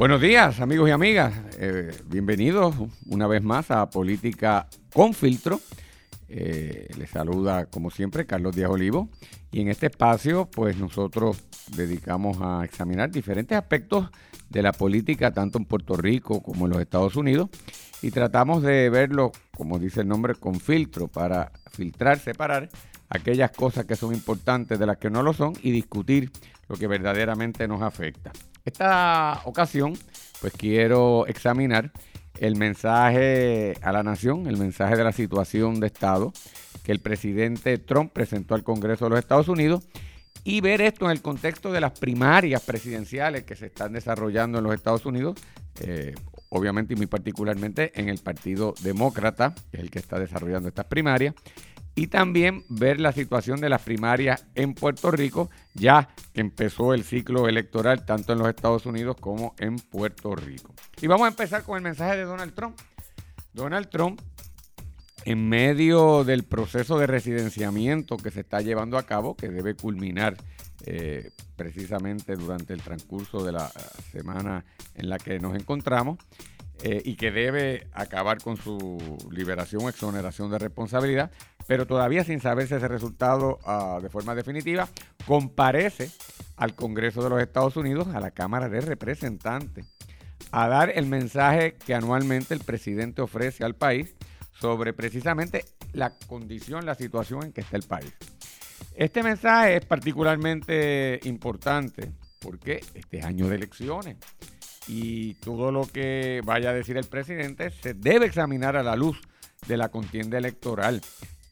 Buenos días, amigos y amigas. Eh, bienvenidos una vez más a Política con Filtro. Eh, les saluda, como siempre, Carlos Díaz Olivo. Y en este espacio, pues nosotros dedicamos a examinar diferentes aspectos de la política, tanto en Puerto Rico como en los Estados Unidos. Y tratamos de verlo, como dice el nombre, con filtro, para filtrar, separar aquellas cosas que son importantes de las que no lo son y discutir lo que verdaderamente nos afecta. Esta ocasión, pues quiero examinar el mensaje a la nación, el mensaje de la situación de Estado que el presidente Trump presentó al Congreso de los Estados Unidos y ver esto en el contexto de las primarias presidenciales que se están desarrollando en los Estados Unidos, eh, obviamente y muy particularmente en el Partido Demócrata, que es el que está desarrollando estas primarias, y también ver la situación de las primarias en Puerto Rico, ya que empezó el ciclo electoral tanto en los Estados Unidos como en Puerto Rico. Y vamos a empezar con el mensaje de Donald Trump. Donald Trump, en medio del proceso de residenciamiento que se está llevando a cabo, que debe culminar eh, precisamente durante el transcurso de la semana en la que nos encontramos, eh, y que debe acabar con su liberación o exoneración de responsabilidad, pero todavía sin saberse ese resultado ah, de forma definitiva, comparece al Congreso de los Estados Unidos, a la Cámara de Representantes, a dar el mensaje que anualmente el presidente ofrece al país sobre precisamente la condición, la situación en que está el país. Este mensaje es particularmente importante porque este es año de elecciones y todo lo que vaya a decir el presidente se debe examinar a la luz de la contienda electoral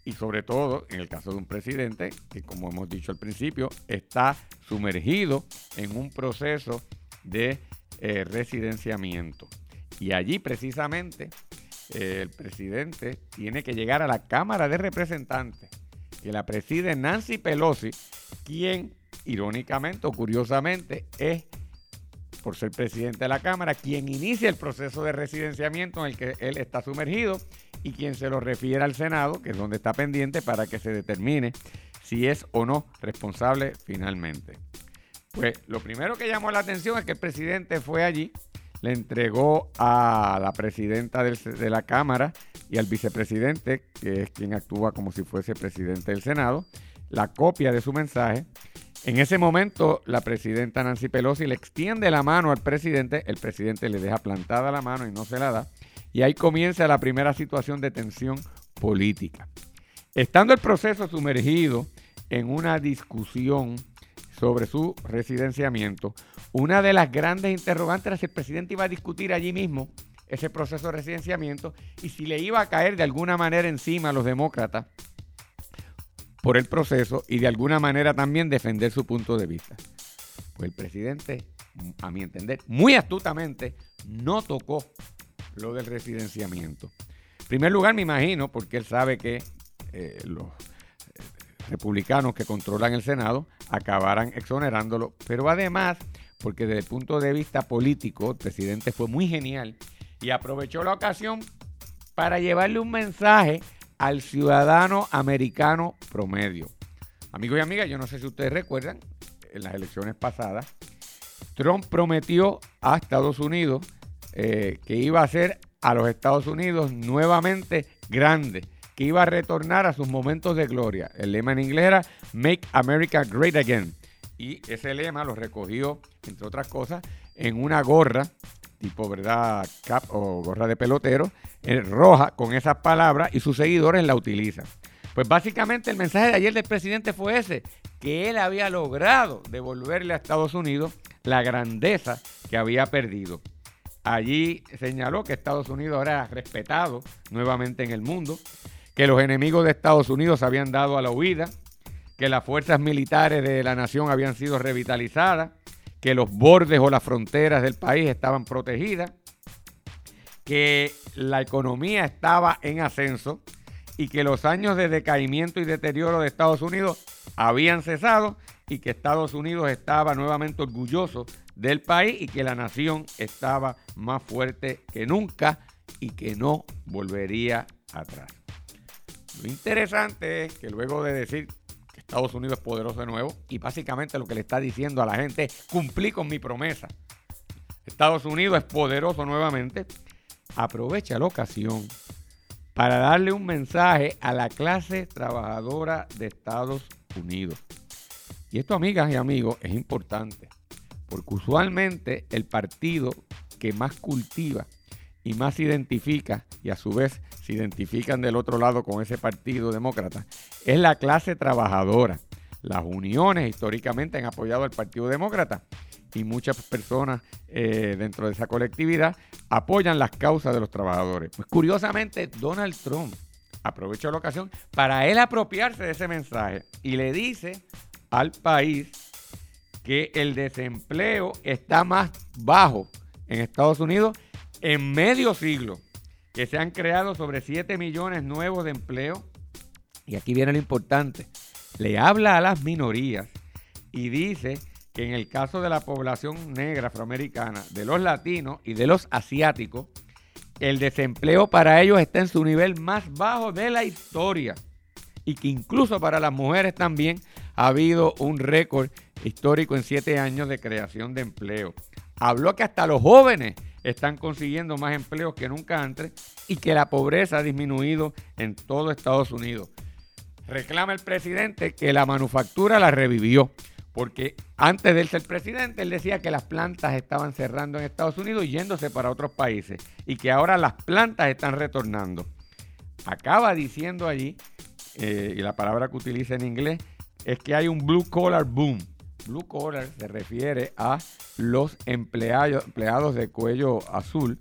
y sobre todo en el caso de un presidente que como hemos dicho al principio está sumergido en un proceso de eh, residenciamiento. Y allí precisamente eh, el presidente tiene que llegar a la Cámara de Representantes que la preside Nancy Pelosi quien irónicamente o curiosamente es por ser presidente de la Cámara, quien inicia el proceso de residenciamiento en el que él está sumergido y quien se lo refiere al Senado, que es donde está pendiente para que se determine si es o no responsable finalmente. Pues lo primero que llamó la atención es que el presidente fue allí, le entregó a la presidenta de la Cámara y al vicepresidente, que es quien actúa como si fuese presidente del Senado, la copia de su mensaje en ese momento, la presidenta Nancy Pelosi le extiende la mano al presidente, el presidente le deja plantada la mano y no se la da, y ahí comienza la primera situación de tensión política. Estando el proceso sumergido en una discusión sobre su residenciamiento, una de las grandes interrogantes era si el presidente iba a discutir allí mismo ese proceso de residenciamiento y si le iba a caer de alguna manera encima a los demócratas por el proceso y de alguna manera también defender su punto de vista. Pues el presidente, a mi entender, muy astutamente no tocó lo del residenciamiento. En primer lugar, me imagino, porque él sabe que eh, los eh, republicanos que controlan el Senado acabarán exonerándolo, pero además, porque desde el punto de vista político, el presidente fue muy genial y aprovechó la ocasión para llevarle un mensaje al ciudadano americano promedio. Amigos y amigas, yo no sé si ustedes recuerdan, en las elecciones pasadas, Trump prometió a Estados Unidos eh, que iba a hacer a los Estados Unidos nuevamente grande, que iba a retornar a sus momentos de gloria. El lema en inglés era Make America Great Again. Y ese lema lo recogió, entre otras cosas, en una gorra tipo, ¿verdad? Cap o gorra de pelotero, en roja con esas palabras y sus seguidores la utilizan. Pues básicamente el mensaje de ayer del presidente fue ese, que él había logrado devolverle a Estados Unidos la grandeza que había perdido. Allí señaló que Estados Unidos era respetado nuevamente en el mundo, que los enemigos de Estados Unidos habían dado a la huida, que las fuerzas militares de la nación habían sido revitalizadas, que los bordes o las fronteras del país estaban protegidas, que la economía estaba en ascenso y que los años de decaimiento y deterioro de Estados Unidos habían cesado y que Estados Unidos estaba nuevamente orgulloso del país y que la nación estaba más fuerte que nunca y que no volvería atrás. Lo interesante es que luego de decir Estados Unidos es poderoso de nuevo y básicamente lo que le está diciendo a la gente es cumplí con mi promesa. Estados Unidos es poderoso nuevamente, aprovecha la ocasión para darle un mensaje a la clase trabajadora de Estados Unidos. Y esto, amigas y amigos, es importante, porque usualmente el partido que más cultiva y más identifica, y a su vez se identifican del otro lado con ese partido demócrata, es la clase trabajadora. Las uniones históricamente han apoyado al Partido Demócrata y muchas personas eh, dentro de esa colectividad apoyan las causas de los trabajadores. Pues curiosamente, Donald Trump aprovechó la ocasión para él apropiarse de ese mensaje y le dice al país que el desempleo está más bajo en Estados Unidos en medio siglo, que se han creado sobre 7 millones nuevos de empleo. Y aquí viene lo importante. Le habla a las minorías y dice que en el caso de la población negra afroamericana, de los latinos y de los asiáticos, el desempleo para ellos está en su nivel más bajo de la historia. Y que incluso para las mujeres también ha habido un récord histórico en siete años de creación de empleo. Habló que hasta los jóvenes están consiguiendo más empleos que nunca antes y que la pobreza ha disminuido en todo Estados Unidos. Reclama el presidente que la manufactura la revivió, porque antes de él ser presidente, él decía que las plantas estaban cerrando en Estados Unidos y yéndose para otros países, y que ahora las plantas están retornando. Acaba diciendo allí, eh, y la palabra que utiliza en inglés, es que hay un blue collar boom Blue collar se refiere a los empleados, empleados de cuello azul.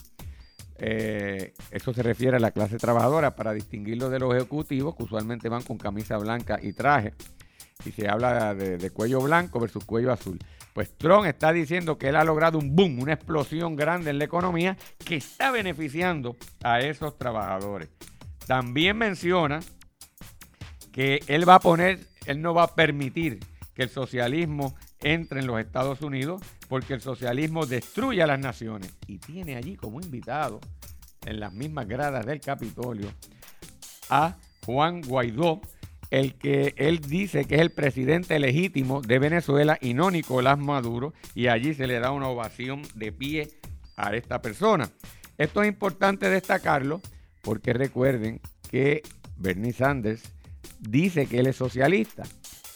Eh, eso se refiere a la clase trabajadora para distinguirlo de los ejecutivos que usualmente van con camisa blanca y traje. Y se habla de, cuello blanco versus cuello azul. Pues Trump está diciendo que él ha logrado un boom, una explosión grande en la economía que está beneficiando a esos trabajadores. También menciona que él va a poner, él no va a permitir que el socialismo entre en los Estados Unidos porque el socialismo destruye a las naciones. Y tiene allí como invitado, en las mismas gradas del Capitolio, a Juan Guaidó, el que él dice que es el presidente legítimo de Venezuela y no Nicolás Maduro, y allí se le da una ovación de pie a esta persona. Esto es importante destacarlo porque recuerden que Bernie Sanders dice que él es socialista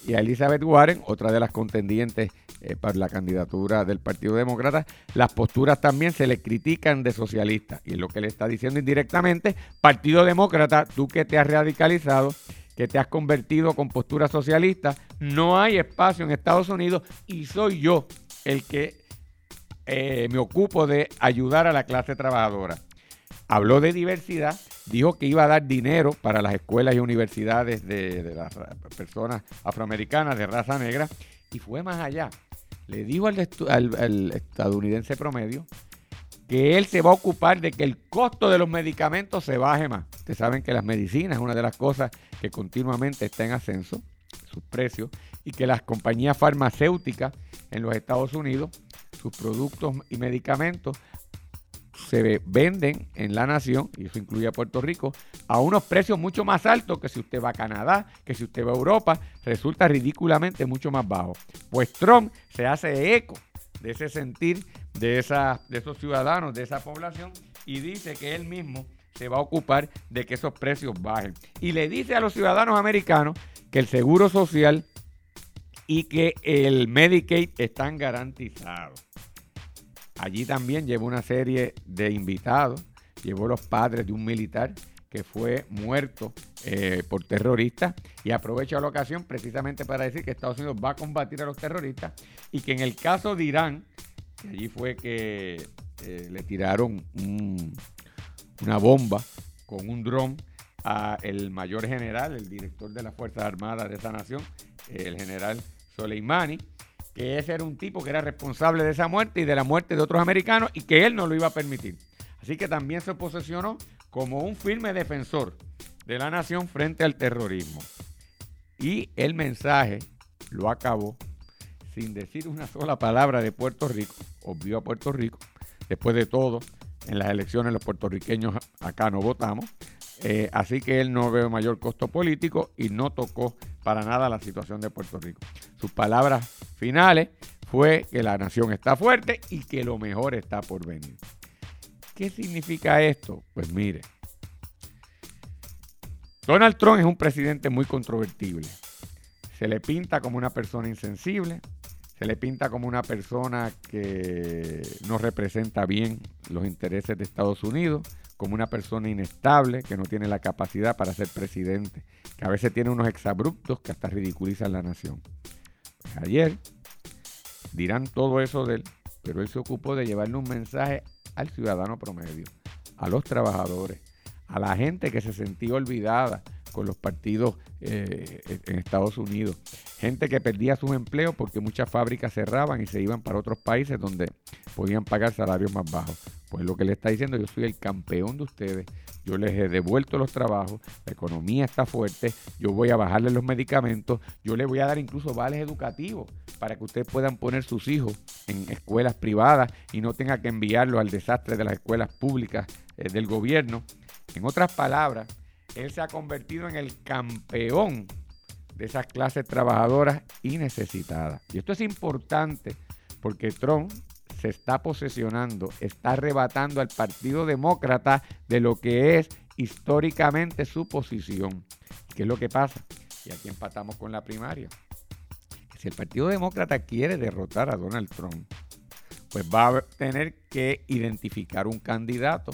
y a Elizabeth Warren, otra de las contendientes eh, para la candidatura del Partido Demócrata, las posturas también se le critican de socialista. Y lo que le está diciendo indirectamente, Partido Demócrata, tú que te has radicalizado, que te has convertido con postura socialista, no hay espacio en Estados Unidos y soy yo el que eh, me ocupo de ayudar a la clase trabajadora. Habló de diversidad, dijo que iba a dar dinero para las escuelas y universidades de, las personas afroamericanas de raza negra y fue más allá. Le dijo al, estadounidense promedio que él se va a ocupar de que el costo de los medicamentos se baje más. Ustedes saben que las medicinas es una de las cosas que continuamente está en ascenso, sus precios, y que las compañías farmacéuticas en los Estados Unidos, sus productos y medicamentos se venden en la nación, y eso incluye a Puerto Rico, a unos precios mucho más altos que si usted va a Canadá, que si usted va a Europa, resulta ridículamente mucho más bajo. Pues Trump se hace eco de ese sentir de, esa, de esos ciudadanos, de esa población, y dice que él mismo se va a ocupar de que esos precios bajen. Y le dice a los ciudadanos americanos que el seguro social y que el Medicaid están garantizados. Allí también llevó una serie de invitados, llevó los padres de un militar que fue muerto eh, por terroristas y aprovecha la ocasión precisamente para decir que Estados Unidos va a combatir a los terroristas y que en el caso de Irán, que allí fue que eh, le tiraron una bomba con un dron a el mayor general, el director de las Fuerzas Armadas de esa nación, el general Soleimani, que ese era un tipo que era responsable de esa muerte y de la muerte de otros americanos y que él no lo iba a permitir. Así que también se posicionó como un firme defensor de la nación frente al terrorismo. Y el mensaje lo acabó sin decir una sola palabra de Puerto Rico. Obvio a Puerto Rico. Después de todo, en las elecciones los puertorriqueños acá no votamos. Eh, así que él no ve mayor costo político y no tocó para nada la situación de Puerto Rico. Sus palabras finales fue que la nación está fuerte y que lo mejor está por venir. ¿Qué significa esto? Pues mire, Donald Trump es un presidente muy controvertible. Se le pinta como una persona insensible, se le pinta como una persona que no representa bien los intereses de Estados Unidos, como una persona inestable que no tiene la capacidad para ser presidente, que a veces tiene unos exabruptos que hasta ridiculizan la nación. Ayer dirán todo eso de él, pero él se ocupó de llevarle un mensaje al ciudadano promedio, a los trabajadores, a la gente que se sentía olvidada con los partidos eh, en Estados Unidos. Gente que perdía sus empleos porque muchas fábricas cerraban y se iban para otros países donde podían pagar salarios más bajos. Pues lo que le está diciendo, yo soy el campeón de ustedes, yo les he devuelto los trabajos, la economía está fuerte, yo voy a bajarles los medicamentos, yo les voy a dar incluso vales educativos para que ustedes puedan poner sus hijos en escuelas privadas y no tenga que enviarlos al desastre de las escuelas públicas eh, del gobierno. En otras palabras, él se ha convertido en el campeón de esas clases trabajadoras y necesitadas. Y esto es importante porque Trump se está posesionando, está arrebatando al Partido Demócrata de lo que es históricamente su posición. ¿Qué es lo que pasa? Y aquí empatamos con la primaria. Si el Partido Demócrata quiere derrotar a Donald Trump, pues va a tener que identificar un candidato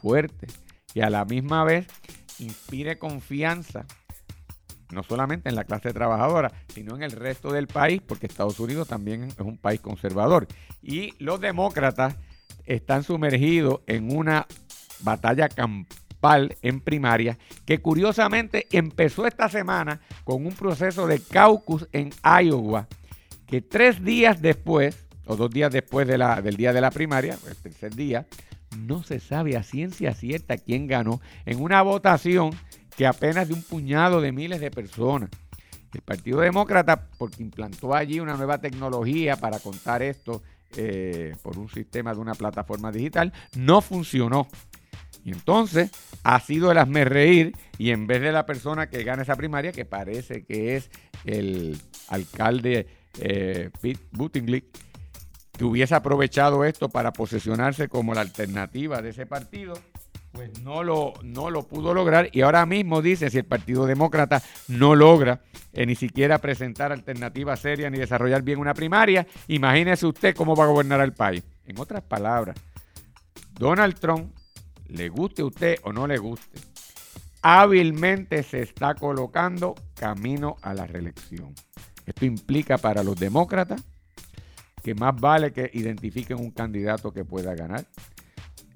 fuerte y a la misma vez inspire confianza, no solamente en la clase trabajadora, sino en el resto del país, porque Estados Unidos también es un país conservador. Y los demócratas están sumergidos en una batalla campal en primaria, que curiosamente empezó esta semana con un proceso de caucus en Iowa, que tres días después, o dos días después de la, del día de la primaria, el tercer día, no se sabe a ciencia cierta quién ganó en una votación que apenas de un puñado de miles de personas. El Partido Demócrata, porque implantó allí una nueva tecnología para contar esto eh, por un sistema de una plataforma digital, no funcionó. Y entonces ha sido el hazme reír y en vez de la persona que gana esa primaria, que parece que es el alcalde eh, Pete Buttigieg, que hubiese aprovechado esto para posesionarse como la alternativa de ese partido, pues no lo, no lo pudo lograr. Y ahora mismo dice, si el Partido Demócrata no logra eh, ni siquiera presentar alternativas serias ni desarrollar bien una primaria, imagínese usted cómo va a gobernar al país. En otras palabras, Donald Trump, le guste a usted o no le guste, hábilmente se está colocando camino a la reelección. Esto implica para los demócratas que más vale que identifiquen un candidato que pueda ganar.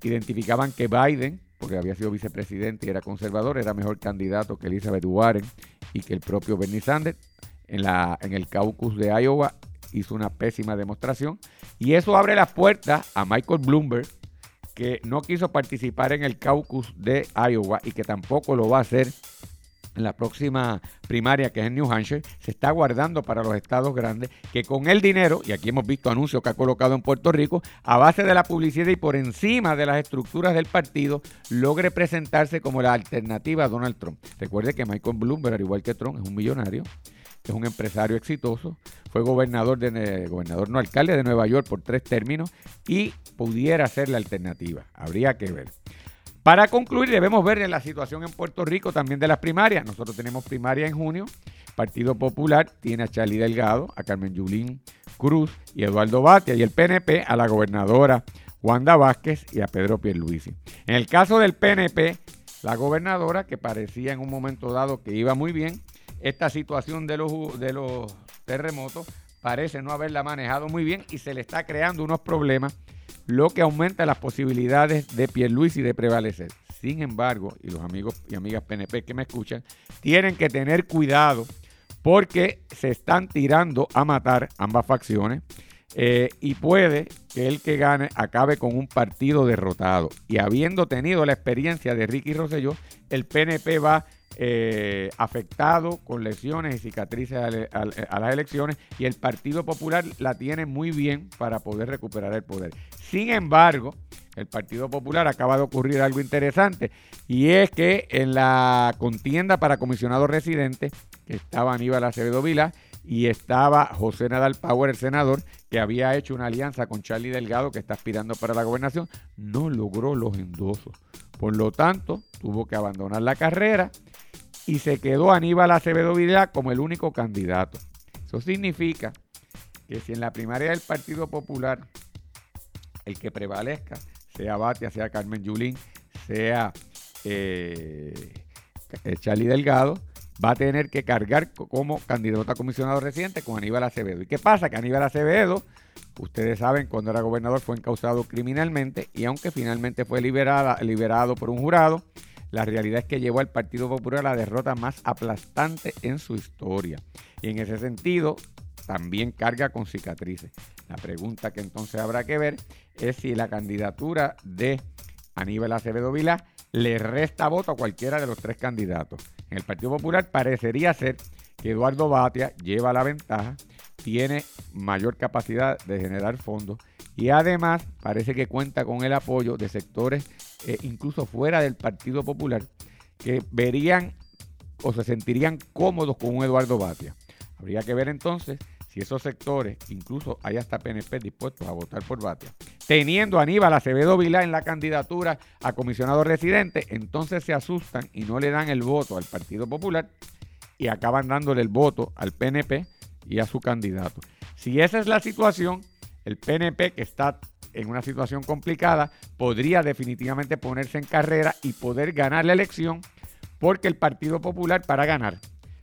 Identificaban que Biden, porque había sido vicepresidente y era conservador, era mejor candidato que Elizabeth Warren y que el propio Bernie Sanders. En, la, en el caucus de Iowa hizo una pésima demostración. Y eso abre las puertas a Michael Bloomberg, que no quiso participar en el caucus de Iowa y que tampoco lo va a hacer en la próxima primaria que es en New Hampshire, se está guardando para los estados grandes que con el dinero, y aquí hemos visto anuncios que ha colocado en Puerto Rico, a base de la publicidad y por encima de las estructuras del partido, logre presentarse como la alternativa a Donald Trump. Recuerde que Michael Bloomberg, al igual que Trump, es un millonario, es un empresario exitoso, fue gobernador de gobernador no alcalde de Nueva York por tres términos y pudiera ser la alternativa. Habría que ver. Para concluir, debemos ver la situación en Puerto Rico también de las primarias. Nosotros tenemos primaria en junio. Partido Popular tiene a Charlie Delgado, a Carmen Yulín Cruz y Eduardo Batia y el PNP a la gobernadora Wanda Vázquez y a Pedro Pierluisi. En el caso del PNP, la gobernadora, que parecía en un momento dado que iba muy bien, esta situación de los, de los terremotos parece no haberla manejado muy bien y se le está creando unos problemas lo que aumenta las posibilidades de Pierluisi de prevalecer. Sin embargo, y los amigos y amigas PNP que me escuchan, tienen que tener cuidado porque se están tirando a matar ambas facciones eh, y puede que el que gane acabe con un partido derrotado. Y habiendo tenido la experiencia de Ricky Rosselló, el PNP va eh, afectado con lesiones y cicatrices a, las elecciones y el Partido Popular la tiene muy bien para poder recuperar el poder. Sin embargo, el Partido Popular acaba de ocurrir algo interesante y es que en la contienda para comisionado residente, estaba Aníbal Acevedo Vila y estaba José Nadal Power, el senador, que había hecho una alianza con Charlie Delgado, que está aspirando para la gobernación, no logró los endosos. Por lo tanto, tuvo que abandonar la carrera y se quedó Aníbal Acevedo Vidal como el único candidato. Eso significa que si en la primaria del Partido Popular el que prevalezca, sea Batia, sea Carmen Yulín, sea eh, Charlie Delgado, va a tener que cargar como candidato a comisionado residente con Aníbal Acevedo. ¿Y qué pasa? Que Aníbal Acevedo, ustedes saben, cuando era gobernador fue encausado criminalmente y aunque finalmente fue liberado por un jurado, la realidad es que llevó al Partido Popular a la derrota más aplastante en su historia. Y en ese sentido, también carga con cicatrices. La pregunta que entonces habrá que ver es si la candidatura de Aníbal Acevedo Vila le resta voto a cualquiera de los tres candidatos. En el Partido Popular parecería ser que Eduardo Batia lleva la ventaja, tiene mayor capacidad de generar fondos y además parece que cuenta con el apoyo de sectores eh, incluso fuera del Partido Popular que verían o se sentirían cómodos con un Eduardo Batia. Habría que ver entonces si esos sectores, incluso hay hasta PNP dispuestos a votar por Batia, teniendo a Aníbal Acevedo Vilá en la candidatura a comisionado residente, entonces se asustan y no le dan el voto al Partido Popular y acaban dándole el voto al PNP y a su candidato. Si esa es la situación, el PNP, que está en una situación complicada, podría definitivamente ponerse en carrera y poder ganar la elección, porque el Partido Popular para ganar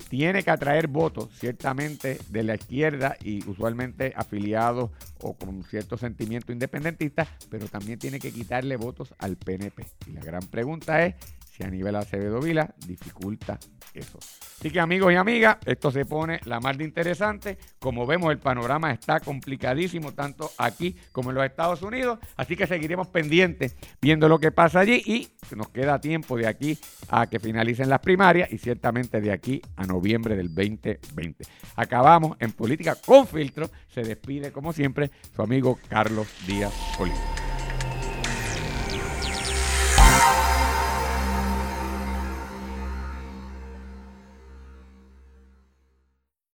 tiene que atraer votos, ciertamente, de la izquierda y usualmente afiliados o con cierto sentimiento independentista, pero también tiene que quitarle votos al PNP. Y la gran pregunta es si a nivel Acevedo Vila dificulta eso. Así que amigos y amigas, esto se pone la más de interesante. Como vemos, el panorama está complicadísimo tanto aquí como en los Estados Unidos. Así que seguiremos pendientes viendo lo que pasa allí y nos queda tiempo de aquí a que finalicen las primarias y ciertamente de aquí a noviembre del 2020. Acabamos en Política con Filtro. Se despide como siempre su amigo Carlos Díaz Olivo.